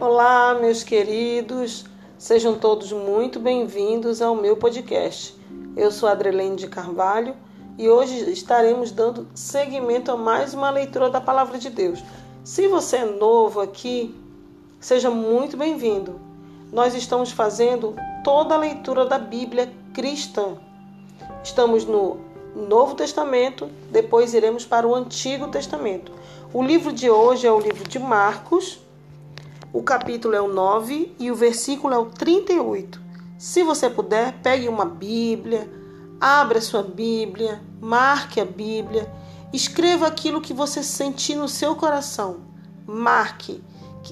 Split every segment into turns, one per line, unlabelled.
Olá, meus queridos, sejam todos muito bem-vindos ao meu podcast. Eu sou Adrelene de Carvalho e hoje estaremos dando seguimento a mais uma leitura da Palavra de Deus. Se você é novo aqui, seja muito bem-vindo. Nós estamos fazendo toda a leitura da Bíblia cristã. Estamos no Novo Testamento, depois iremos para o Antigo Testamento. O livro de hoje é o livro de Marcos o capítulo é o 9 e o versículo é o 38. Se você puder, pegue uma Bíblia, abra sua Bíblia, marque a Bíblia, escreva aquilo que você sentir no seu coração. Marque.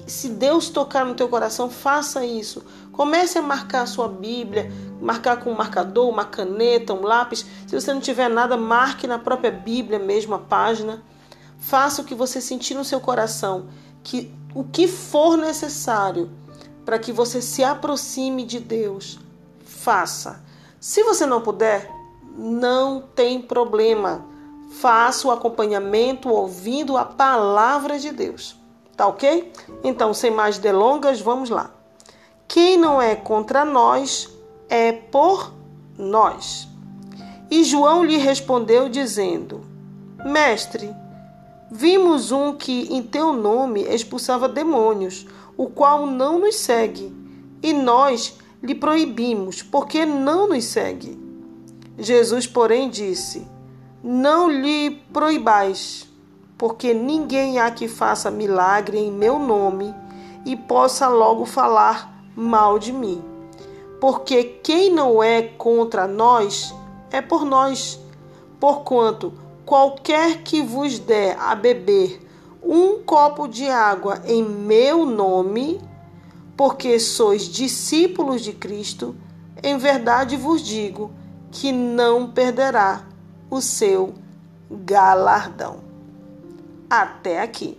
Se Deus tocar no teu coração, faça isso. Comece a marcar a sua Bíblia, marcar com um marcador, uma caneta, um lápis. Se você não tiver nada, marque na própria Bíblia mesmo a página. Faça o que você sentir no seu coração, que o que for necessário para que você se aproxime de Deus, faça. Se você não puder, não tem problema. Faça o acompanhamento ouvindo a palavra de Deus. Tá ok? Então, sem mais delongas, vamos lá. Quem não é contra nós é por nós. E João lhe respondeu, dizendo: Mestre, Vimos um que em teu nome expulsava demônios, o qual não nos segue, e nós lhe proibimos, porque não nos segue. Jesus, porém, disse: Não lhe proibais, porque ninguém há que faça milagre em meu nome e possa logo falar mal de mim. Porque quem não é contra nós é por nós, porquanto qualquer que vos der a beber um copo de água em meu nome, porque sois discípulos de Cristo, em verdade vos digo que não perderá o seu galardão. Até aqui.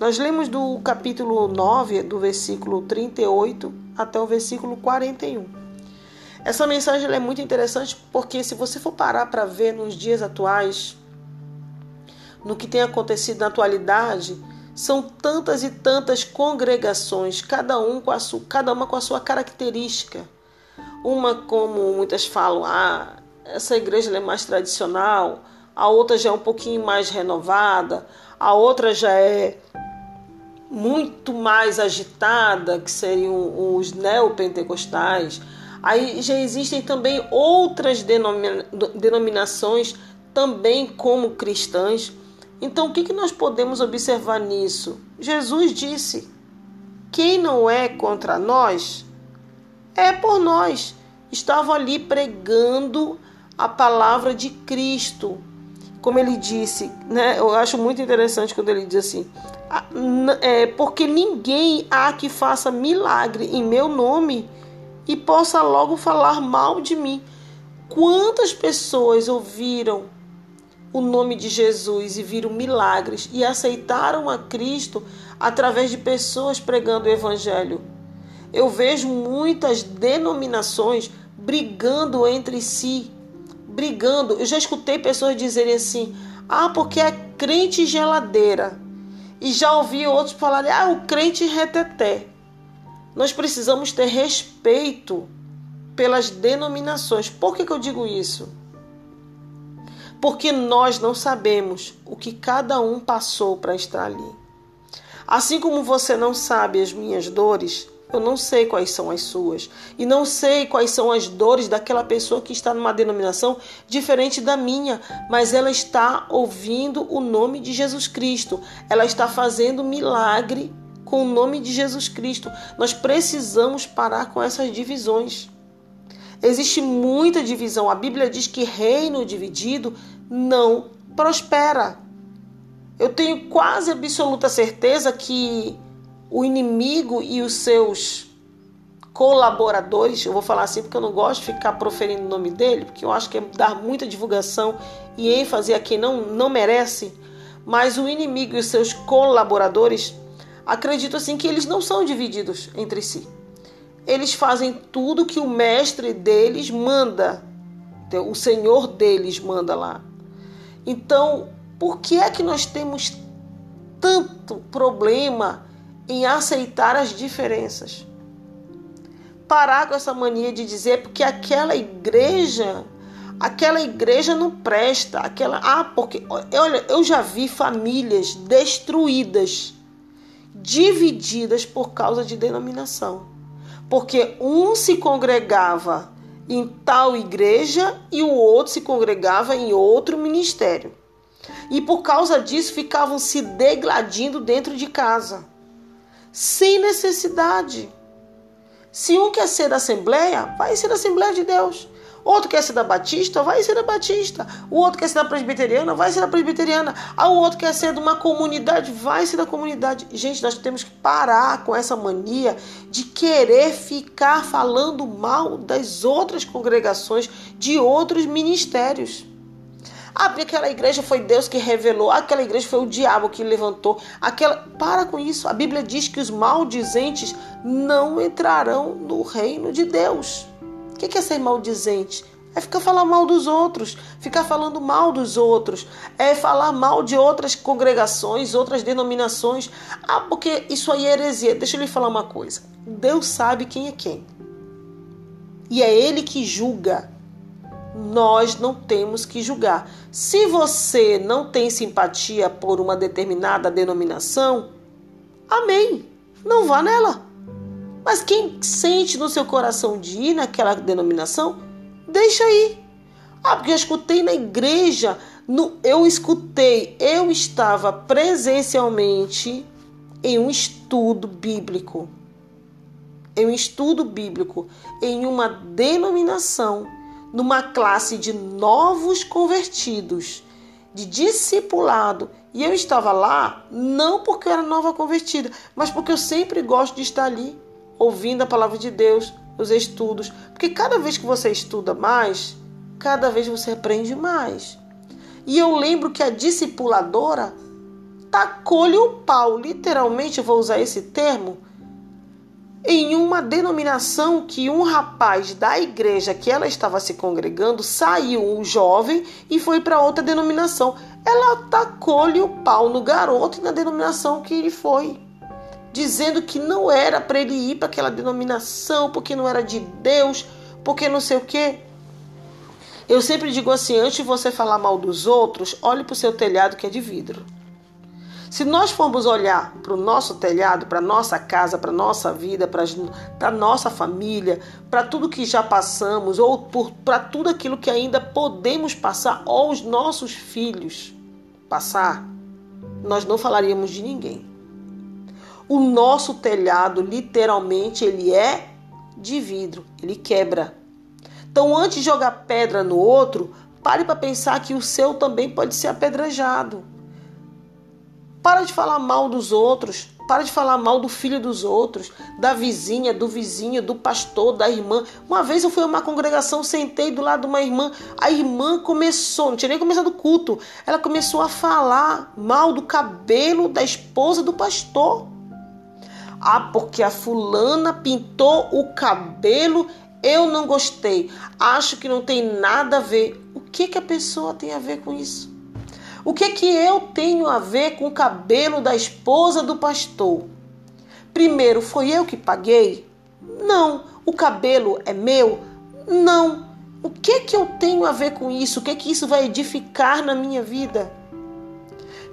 Nós lemos do capítulo 9, do versículo 38 até o versículo 41. Essa mensagem é muito interessante porque, se você for parar para ver nos dias atuais, no que tem acontecido na atualidade, são tantas e tantas congregações, cada, um com a sua, cada uma com a sua característica. Uma, como muitas falam, ah, essa igreja é mais tradicional, a outra já é um pouquinho mais renovada, a outra já é muito mais agitada, que seriam os neopentecostais. Aí já existem também outras denominações, também como cristãs. Então, o que, que nós podemos observar nisso? Jesus disse: quem não é contra nós é por nós. Estavam ali pregando a palavra de Cristo. Como ele disse, né? Eu acho muito interessante quando ele diz assim: é, porque ninguém há que faça milagre em meu nome e possa logo falar mal de mim. Quantas pessoas ouviram o nome de Jesus e viram milagres e aceitaram a Cristo através de pessoas pregando o Evangelho. Eu vejo muitas denominações brigando entre si, brigando. Eu já escutei pessoas dizerem assim: ah, porque é crente geladeira. E já ouvi outros falarem: ah, o crente reteté. Nós precisamos ter respeito pelas denominações. Por que, que eu digo isso? Porque nós não sabemos o que cada um passou para estar ali. Assim como você não sabe as minhas dores, eu não sei quais são as suas. E não sei quais são as dores daquela pessoa que está numa denominação diferente da minha, mas ela está ouvindo o nome de Jesus Cristo. Ela está fazendo milagre com o nome de Jesus Cristo. Nós precisamos parar com essas divisões. Existe muita divisão. A Bíblia diz que reino dividido não prospera. Eu tenho quase absoluta certeza que o inimigo e os seus colaboradores, eu vou falar assim porque eu não gosto de ficar proferindo o nome dele, porque eu acho que é dar muita divulgação e ênfase a quem não, não merece, mas o inimigo e os seus colaboradores, acredito assim que eles não são divididos entre si eles fazem tudo que o mestre deles manda, então, o senhor deles manda lá. Então, por que é que nós temos tanto problema em aceitar as diferenças. Parar com essa mania de dizer porque aquela igreja, aquela igreja não presta, aquela, ah, porque olha, eu já vi famílias destruídas, divididas por causa de denominação. Porque um se congregava em tal igreja e o outro se congregava em outro ministério. E por causa disso ficavam se degladindo dentro de casa, sem necessidade. Se um quer ser da Assembleia, vai ser da Assembleia de Deus. Outro quer ser da Batista, vai ser da Batista. O outro quer ser da Presbiteriana, vai ser da Presbiteriana. Ah, o outro quer ser de uma comunidade, vai ser da comunidade. Gente, nós temos que parar com essa mania de querer ficar falando mal das outras congregações, de outros ministérios. Ah, aquela igreja foi Deus que revelou, aquela igreja foi o diabo que levantou. Aquela, para com isso. A Bíblia diz que os maldizentes não entrarão no reino de Deus. O que é ser maldizente? É ficar falando mal dos outros, ficar falando mal dos outros, é falar mal de outras congregações, outras denominações. Ah, porque isso aí é heresia. Deixa eu lhe falar uma coisa. Deus sabe quem é quem. E é Ele que julga nós não temos que julgar. Se você não tem simpatia por uma determinada denominação, amém, não vá nela. Mas quem sente no seu coração de ir naquela denominação, deixa aí. Ah, porque eu escutei na igreja, no, eu escutei, eu estava presencialmente em um estudo bíblico. Em um estudo bíblico, em uma denominação numa classe de novos convertidos, de discipulado. E eu estava lá não porque eu era nova convertida, mas porque eu sempre gosto de estar ali, ouvindo a palavra de Deus, os estudos. Porque cada vez que você estuda mais, cada vez você aprende mais. E eu lembro que a discipuladora tacou-lhe o pau, literalmente, eu vou usar esse termo, em uma denominação que um rapaz da igreja que ela estava se congregando saiu, um jovem, e foi para outra denominação. Ela tacou-lhe o pau no garoto e na denominação que ele foi, dizendo que não era para ele ir para aquela denominação, porque não era de Deus, porque não sei o quê. Eu sempre digo assim: antes de você falar mal dos outros, olhe para o seu telhado que é de vidro. Se nós formos olhar para o nosso telhado, para nossa casa, para nossa vida, para a nossa família, para tudo que já passamos, ou para tudo aquilo que ainda podemos passar, ou os nossos filhos passar, nós não falaríamos de ninguém. O nosso telhado, literalmente, ele é de vidro, ele quebra. Então, antes de jogar pedra no outro, pare para pensar que o seu também pode ser apedrejado. Para de falar mal dos outros. Para de falar mal do filho dos outros, da vizinha, do vizinho, do pastor, da irmã. Uma vez eu fui a uma congregação, sentei do lado de uma irmã. A irmã começou, não tinha nem começado o culto. Ela começou a falar mal do cabelo da esposa do pastor. Ah, porque a fulana pintou o cabelo, eu não gostei. Acho que não tem nada a ver. O que, que a pessoa tem a ver com isso? O que que eu tenho a ver com o cabelo da esposa do pastor? Primeiro, foi eu que paguei? Não. O cabelo é meu? Não. O que que eu tenho a ver com isso? O que que isso vai edificar na minha vida?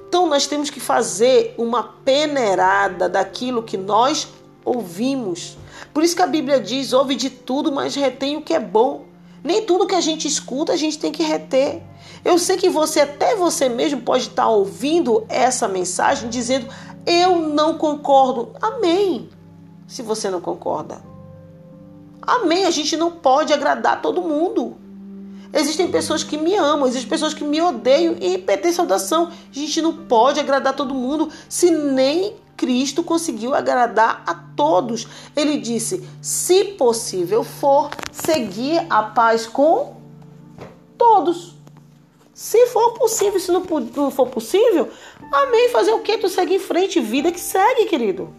Então nós temos que fazer uma peneirada daquilo que nós ouvimos. Por isso que a Bíblia diz: ouve de tudo, mas retém o que é bom. Nem tudo que a gente escuta a gente tem que reter. Eu sei que você, até você mesmo, pode estar ouvindo essa mensagem dizendo: Eu não concordo. Amém. Se você não concorda. Amém. A gente não pode agradar todo mundo. Existem pessoas que me amam, existem pessoas que me odeiam e PT saudação. A gente não pode agradar todo mundo se nem Cristo conseguiu agradar a todos. Ele disse: se possível for, seguir a paz com todos. Se for possível, se não for possível, amém. Fazer o que? Tu segue em frente, vida que segue, querido.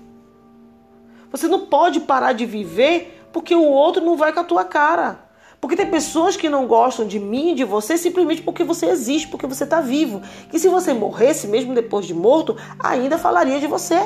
Você não pode parar de viver porque o outro não vai com a tua cara. Porque tem pessoas que não gostam de mim e de você simplesmente porque você existe, porque você está vivo. Que se você morresse, mesmo depois de morto, ainda falaria de você.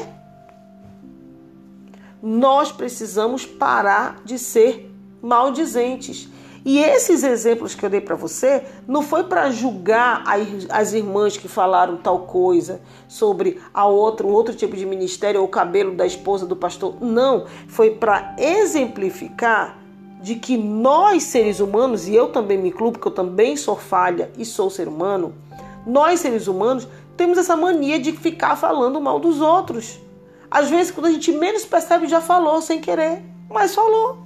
Nós precisamos parar de ser maldizentes. E esses exemplos que eu dei para você não foi para julgar as irmãs que falaram tal coisa sobre a outro, outro tipo de ministério ou o cabelo da esposa do pastor. Não, foi para exemplificar de que nós seres humanos, e eu também me incluo, porque eu também sou falha e sou ser humano, nós seres humanos temos essa mania de ficar falando mal dos outros. Às vezes, quando a gente menos percebe, já falou sem querer, mas falou.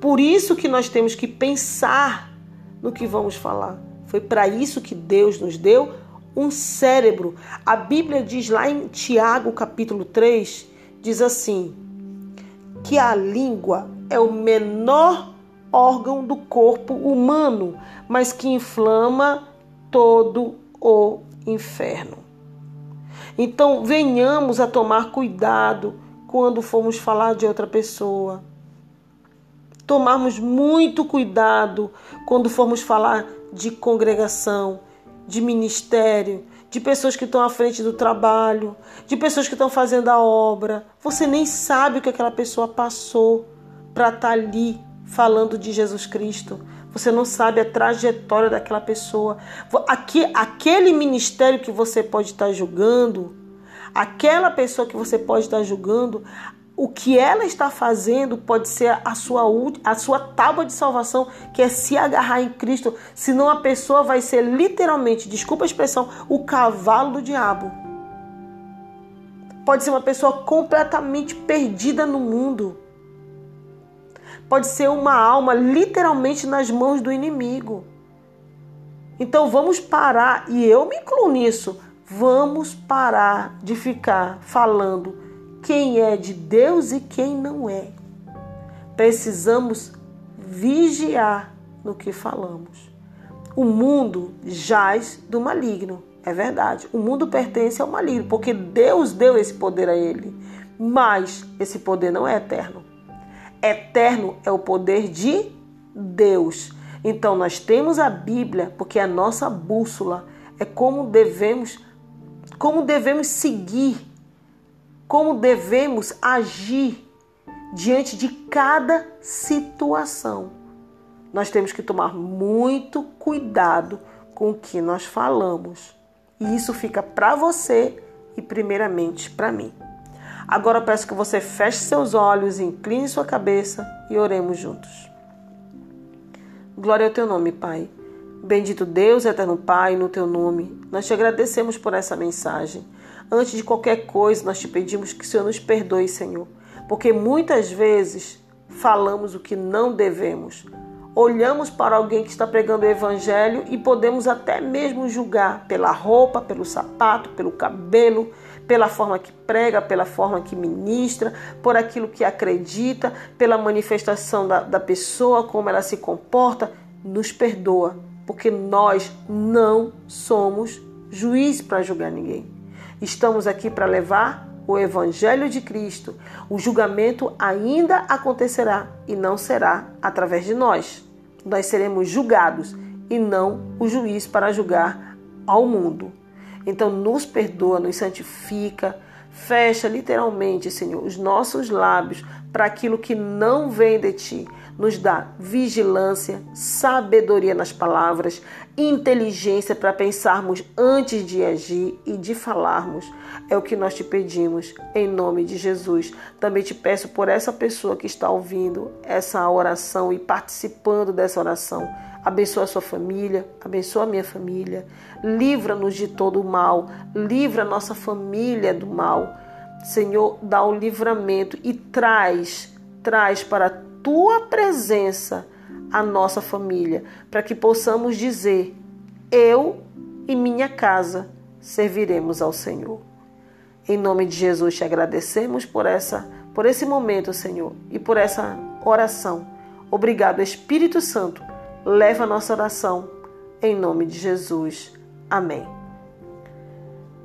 Por isso que nós temos que pensar no que vamos falar. Foi para isso que Deus nos deu um cérebro. A Bíblia diz lá em Tiago, capítulo 3, diz assim: que a língua é o menor órgão do corpo humano, mas que inflama todo o inferno. Então, venhamos a tomar cuidado quando formos falar de outra pessoa tomarmos muito cuidado quando formos falar de congregação, de ministério, de pessoas que estão à frente do trabalho, de pessoas que estão fazendo a obra. Você nem sabe o que aquela pessoa passou para estar tá ali falando de Jesus Cristo. Você não sabe a trajetória daquela pessoa. Aqui, aquele ministério que você pode estar tá julgando, aquela pessoa que você pode estar tá julgando, o que ela está fazendo pode ser a sua, a sua tábua de salvação, que é se agarrar em Cristo, senão a pessoa vai ser literalmente, desculpa a expressão, o cavalo do diabo. Pode ser uma pessoa completamente perdida no mundo. Pode ser uma alma literalmente nas mãos do inimigo. Então vamos parar, e eu me incluo nisso, vamos parar de ficar falando quem é de Deus e quem não é. Precisamos vigiar no que falamos. O mundo jaz do maligno, é verdade. O mundo pertence ao maligno, porque Deus deu esse poder a ele. Mas esse poder não é eterno. Eterno é o poder de Deus. Então nós temos a Bíblia, porque é a nossa bússola, é como devemos como devemos seguir como devemos agir diante de cada situação. Nós temos que tomar muito cuidado com o que nós falamos. E isso fica para você e primeiramente para mim. Agora peço que você feche seus olhos, incline sua cabeça e oremos juntos. Glória ao teu nome, Pai. Bendito Deus, eterno Pai, no teu nome. Nós te agradecemos por essa mensagem. Antes de qualquer coisa, nós te pedimos que o Senhor nos perdoe, Senhor, porque muitas vezes falamos o que não devemos. Olhamos para alguém que está pregando o evangelho e podemos até mesmo julgar pela roupa, pelo sapato, pelo cabelo, pela forma que prega, pela forma que ministra, por aquilo que acredita, pela manifestação da, da pessoa, como ela se comporta. Nos perdoa, porque nós não somos juiz para julgar ninguém. Estamos aqui para levar o Evangelho de Cristo. O julgamento ainda acontecerá e não será através de nós. Nós seremos julgados e não o juiz para julgar ao mundo. Então, nos perdoa, nos santifica, fecha literalmente, Senhor, os nossos lábios para aquilo que não vem de ti nos dá vigilância, sabedoria nas palavras, inteligência para pensarmos antes de agir e de falarmos. É o que nós te pedimos em nome de Jesus. Também te peço por essa pessoa que está ouvindo essa oração e participando dessa oração. Abençoa a sua família, abençoa a minha família, livra-nos de todo o mal, livra a nossa família do mal. Senhor, dá o livramento e traz, traz para tua presença a nossa família, para que possamos dizer: eu e minha casa serviremos ao Senhor. Em nome de Jesus te agradecemos por essa por esse momento, Senhor, e por essa oração. Obrigado, Espírito Santo. Leva a nossa oração em nome de Jesus. Amém.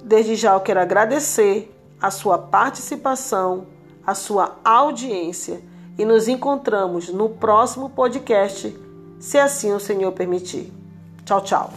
Desde já eu quero agradecer a sua participação, a sua audiência e nos encontramos no próximo podcast, se assim o Senhor permitir. Tchau, tchau.